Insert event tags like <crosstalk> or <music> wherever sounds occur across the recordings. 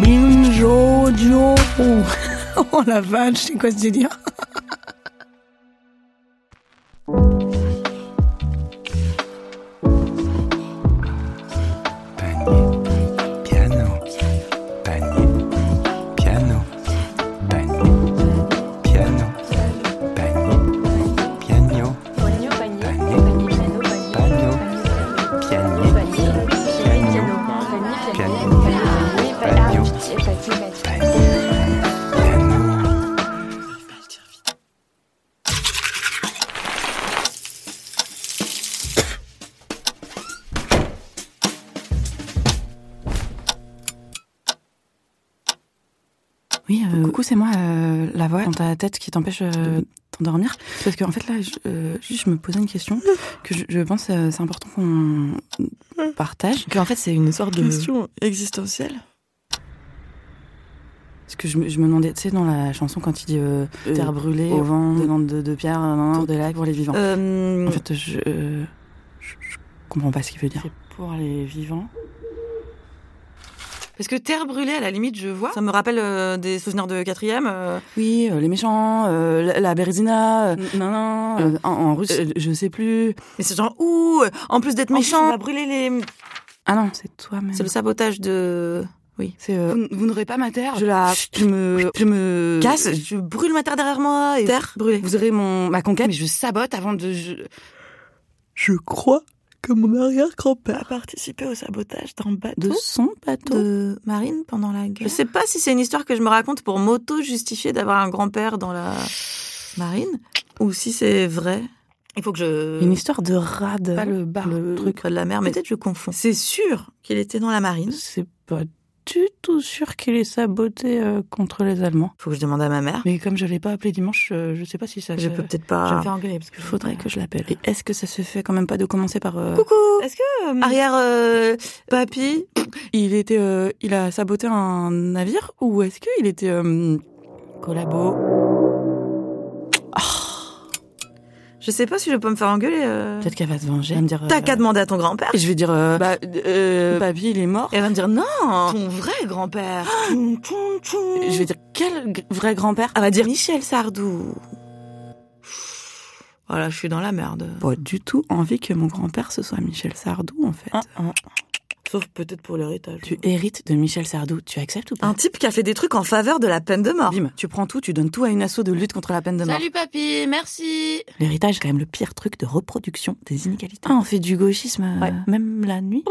Binjojo. <laughs> Oh la vache, c'est quoi ce délire? Euh, coucou, c'est moi, euh, la voix dans ta tête qui t'empêche euh, d'endormir. Parce qu'en fait, là, je, euh, je me posais une question que je, je pense c'est important qu'on partage. Qu'en fait, c'est une sorte de... Question existentielle. Parce que je, me- je me demandais, tu sais, dans la chanson, quand il dit euh, terre brûlée, au vent, landes de, de pierre, autour des lacs pour les vivants. Euh, En fait, je, euh, je, je comprends pas ce qu'il veut dire. C'est pour les vivants. Parce que Terre brûlée, à la limite, je vois. Ça me rappelle euh, des souvenirs de quatrième. euh, Oui, euh, les méchants, euh, la, la Bérésina, euh, non, non, euh, en, en russe, euh, je sais plus. Mais c'est genre, ouh, en plus d'être méchant, on va brûler les... Ah non, c'est toi-même. C'est le sabotage de... Oui. C'est euh, vous, vous n'aurez pas ma terre? Je la, je me, je me Casse, je brûle ma terre derrière moi et... Terre brûlée. Vous aurez mon ma conquête, mais je sabote avant de. Je... Je crois que mon arrière-grand-père a participé au sabotage d'un bateau de son bateau. de marine pendant la guerre. Je sais pas si c'est une histoire que je me raconte pour m'auto-justifier d'avoir un grand-père dans la marine ou si c'est vrai. Il faut que je... Une histoire de rade. Pas le bar, le truc. truc de la mer, mais peut-être je confonds. C'est sûr qu'il était dans la marine. C'est pas du tout sûr qu'il ait saboté euh, contre les Allemands? Faut que je demande à ma mère. Mais comme je l'ai pas appelé dimanche, euh, je sais pas si ça. Je se- peux peut-être Je vais me pas. faire engueuler parce qu'il faudrait que je l'appelle. Et est-ce que ça se fait quand même pas de commencer par euh, Coucou. Est-ce que arrière euh, papy? Il était, euh, il a saboté un navire ou est-ce qu'il était euh, collabo? Je sais pas si je peux me faire engueuler. euh. Peut-être qu'elle va se venger. Elle va me dire. T'as euh, qu'à demander à ton grand-père. Et je vais dire, euh, bah, euh, papy, il est mort. Et elle va me dire non, ton vrai grand-père. Je vais dire, quel g- vrai grand-père? Elle va dire Michel Sardou. Voilà, je suis dans la merde. Pas du tout envie que mon grand-père ce soit Michel Sardou, en fait. Sauf peut-être pour l'héritage. Tu hérites de Michel Sardou, tu acceptes ou pas Un type qui a fait des trucs en faveur de la peine de mort. Bim, tu prends tout, tu donnes tout à une asso de lutte contre la peine de mort. Salut papy, merci. L'héritage, c'est quand même le pire truc de reproduction des inégalités. Ah, on fait du gauchisme, euh, même la nuit.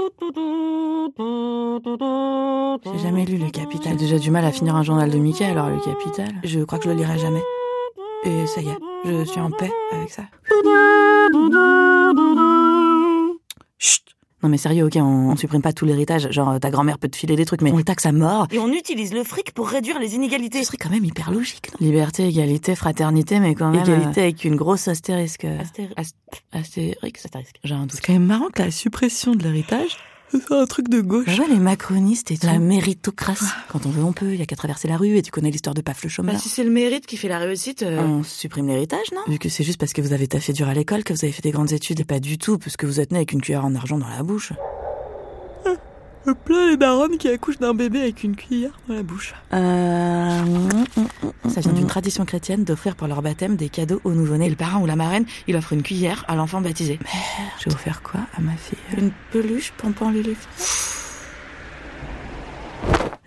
J'ai jamais lu Le Capital. J'ai déjà du mal à finir un journal de Mickey, alors Le Capital, je crois que je le lirai jamais. Et ça y est, je suis en paix avec ça. Non mais sérieux, ok, on, on supprime pas tout l'héritage, genre euh, ta grand-mère peut te filer des trucs, mais on le taxe à mort. Et on utilise le fric pour réduire les inégalités. Ce serait quand même hyper logique, non? Liberté, égalité, fraternité, mais quand même... Égalité avec une grosse astérisque. Astérisque, j'ai un doute. C'est quand même marrant que la suppression de l'héritage, c'est un truc de gauche. Je vois les macronistes et tout. La méritocratie. Quand on veut, on peut. Il y a qu'à traverser la rue et tu connais l'histoire de Paf le chômeur. Bah, si c'est le mérite qui fait la réussite. euh, On supprime l'héritage, non? Vu que c'est juste parce que vous avez taffé dur à l'école que vous avez fait des grandes études et pas du tout parce que vous êtes né avec une cuillère en argent dans la bouche. Plein les daronnes qui accouchent d'un bébé avec une cuillère dans la bouche. Euh... Ça vient d'une tradition chrétienne d'offrir pour leur baptême des cadeaux au nouveau-né. Et le parrain ou la marraine, il offre une cuillère à l'enfant baptisé. Merde. Je vais offrir quoi à ma fille? Une peluche pompant l'éléphant.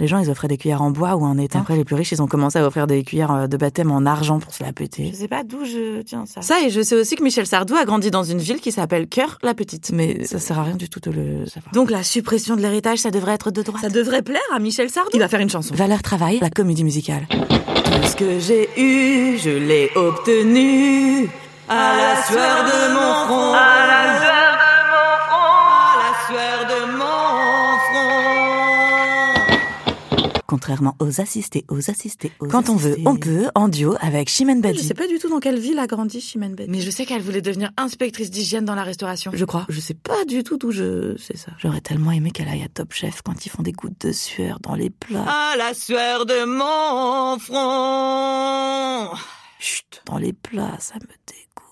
Les gens, ils offraient des cuillères en bois ou en étain. Après, les plus riches, ils ont commencé à offrir des cuillères euh, de baptême en argent pour se la péter. Je sais pas d'où je tiens ça. Ça, et je sais aussi que Michel Sardou a grandi dans une ville qui s'appelle Cœur la Petite. Mais ça sert à rien du tout de le savoir. Donc la suppression de l'héritage, ça devrait être de droite. Ça devrait plaire à Michel Sardou. Il va faire une chanson. Valeur travail, la comédie musicale. Tout ce que j'ai eu, je l'ai obtenu. À la sueur de mon front. À la sueur de mon front. À la sueur de mon Contrairement aux assistés, aux assistés, aux Quand on veut, on peut, en duo avec Chimène Badi. Je sais pas du tout dans quelle ville a grandi Chimène Badi. Mais je sais qu'elle voulait devenir inspectrice d'hygiène dans la restauration. Je crois. Je sais pas du tout d'où je sais ça. J'aurais tellement aimé qu'elle aille à Top Chef quand ils font des gouttes de sueur dans les plats. À la sueur de mon front. Chut, dans les plats, ça me dégoûte.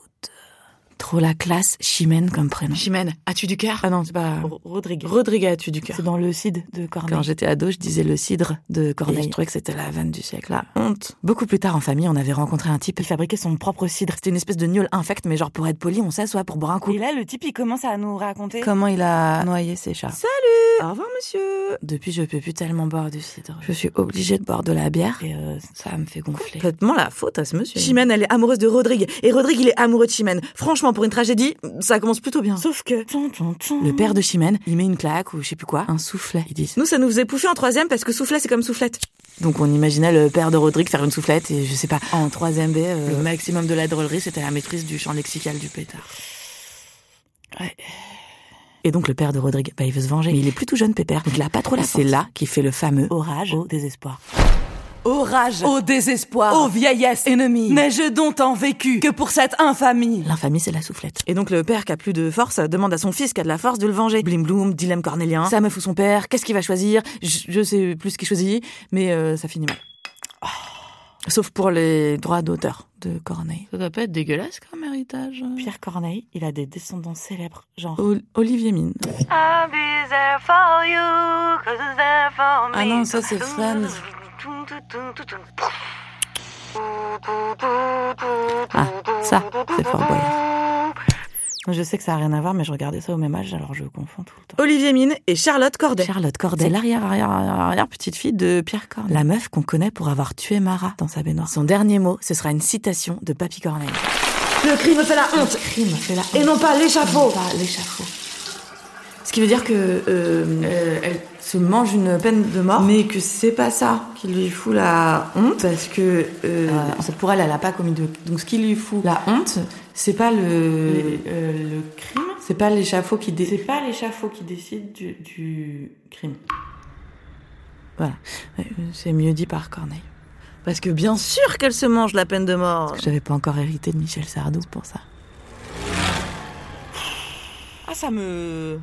Trop la classe, Chimène comme prénom. Chimène, as-tu du cœur? Ah non, c'est pas. Rodrigue. Rodrigue, as-tu du cœur? C'est dans le cidre de Corneille. Quand j'étais ado, je disais le cidre de Corneille. Et je trouvais que c'était la vanne du siècle. La honte. Beaucoup plus tard en famille, on avait rencontré un type qui fabriquait son propre cidre. C'était une espèce de gnôle infect, mais genre pour être poli, on s'assoit pour boire un coup. Et là, le type, il commence à nous raconter comment il a noyé ses chats. Salut Au revoir, monsieur Depuis, je peux plus tellement boire du cidre. Je suis obligée de boire de la bière. Et euh, ça me fait gonfler. Complètement la faute à ce monsieur. Chimène, elle est amoureuse de Rodrigue. Et Rodrigue, il est amoureux de Chimène. Franchement, pour une tragédie, ça commence plutôt bien. Sauf que le père de Chimène, il met une claque ou je sais plus quoi, un soufflet, ils disent. Nous, ça nous faisait pouffer en troisième parce que soufflet, c'est comme soufflette. Donc on imaginait le père de Rodrigue faire une soufflette et je sais pas, en troisième B, euh, le maximum de la drôlerie, c'était la maîtrise du champ lexical du pétard. Ouais. Et donc le père de Rodrigue, bah il veut se venger. Mais il est plutôt jeune, Pépère, donc il a pas trop la C'est là qu'il fait le fameux orage au désespoir. Orage, au désespoir, ô vieillesse ennemie, n'ai-je donc tant vécu que pour cette infamie? L'infamie, c'est la soufflette. Et donc le père qui a plus de force demande à son fils qui a de la force de le venger. Blim bloom, dilemme cornélien. Ça me fout son père, qu'est-ce qu'il va choisir? Je, je sais plus ce qu'il choisit, mais euh, ça finit mal. Sauf pour les droits d'auteur de Corneille. Ça doit pas être dégueulasse comme héritage. Pierre Corneille, il a des descendants célèbres, genre O- Olivier Mine. ah Ah non, ça c'est Friends. Ah, ça, c'est Fort Boyard. Je sais que ça a rien à voir, mais je regardais ça au même âge, alors je confonds tout le temps. Olivier Mine et Charlotte Corday. Charlotte Corday, C'est l'arrière, arrière, arrière, petite fille de Pierre Corneille. la meuf qu'on connaît pour avoir tué Marat dans sa baignoire. Son dernier mot, ce sera une citation de Papy Corneille. Le crime fait la honte Crime, fait la et non pas l'échafaud. pas l'échafaud. Ce qui veut dire que euh, euh, elle se mange une peine de mort, mais que c'est pas ça qui lui fout la honte, parce que euh, Euh, en fait, pour elle, elle a pas commis de. Donc, ce qui lui fout la honte, c'est pas le, euh, le crime, c'est pas l'échafaud qui décide. C'est pas l'échafaud qui décide du, du crime. Voilà. C'est mieux dit par Corneille. Parce que bien sûr qu'elle se mange la peine de mort. J'avais pas encore hérité de Michel Sardou pour ça. Ah, ça me.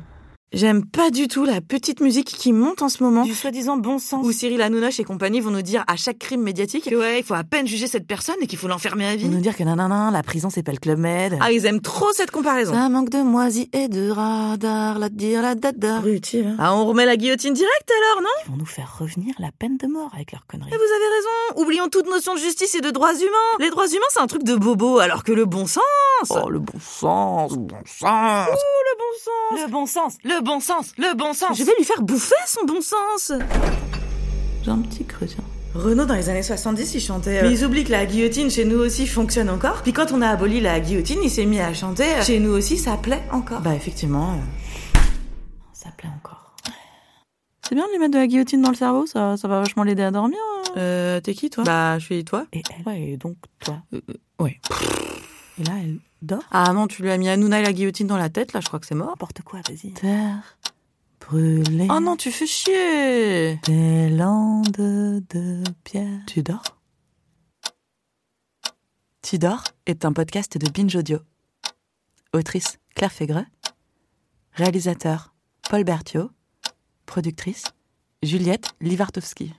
J'aime pas du tout la petite musique qui monte en ce moment. Du soi-disant bon sens. Où Cyril Hanouna et compagnie vont nous dire à chaque crime médiatique que ouais, il faut à peine juger cette personne et qu'il faut l'enfermer à vie. nous dire que non, non, non, la prison c'est pas le club med. Ah, ils aiment trop cette comparaison. Ça manque de moisi et de radar, la dire, la dada. Abruti, hein. Ah, on remet la guillotine directe alors, non? Ils vont nous faire revenir la peine de mort avec leurs conneries. Mais vous avez raison. Oublions toute notion de justice et de droits humains. Les droits humains, c'est un truc de bobo, alors que le bon sens. Oh, le bon sens, le bon sens. le bon sens. Le bon sens, le bon sens, le bon sens. Je vais lui faire bouffer son bon sens. J'ai un petit creux, tiens. Renaud, dans les années 70, il chantait. euh, Mais ils oublient que la guillotine chez nous aussi fonctionne encore. Puis quand on a aboli la guillotine, il s'est mis à chanter. euh, Chez nous aussi, ça plaît encore. Bah, effectivement, euh, ça plaît encore. c'est bien de lui mettre de la guillotine dans le cerveau, ça, ça va vachement l'aider à dormir. Euh, t'es qui toi? Bah, je suis toi. Et elle Ouais, et donc, toi. Ouais. Et là, elle Ah non, tu lui as mis Hanouna et la guillotine dans la tête, là, je crois que c'est mort. N'importe quoi, vas-y. Terre brûlée. Oh non, tu fais chier Des landes de pierre. Tu dors? Tu dors est un podcast de Binge Audio. Autrice Claire Fégreux. Réalisateur Paul Berthiaud. Productrice Juliette Livartowski.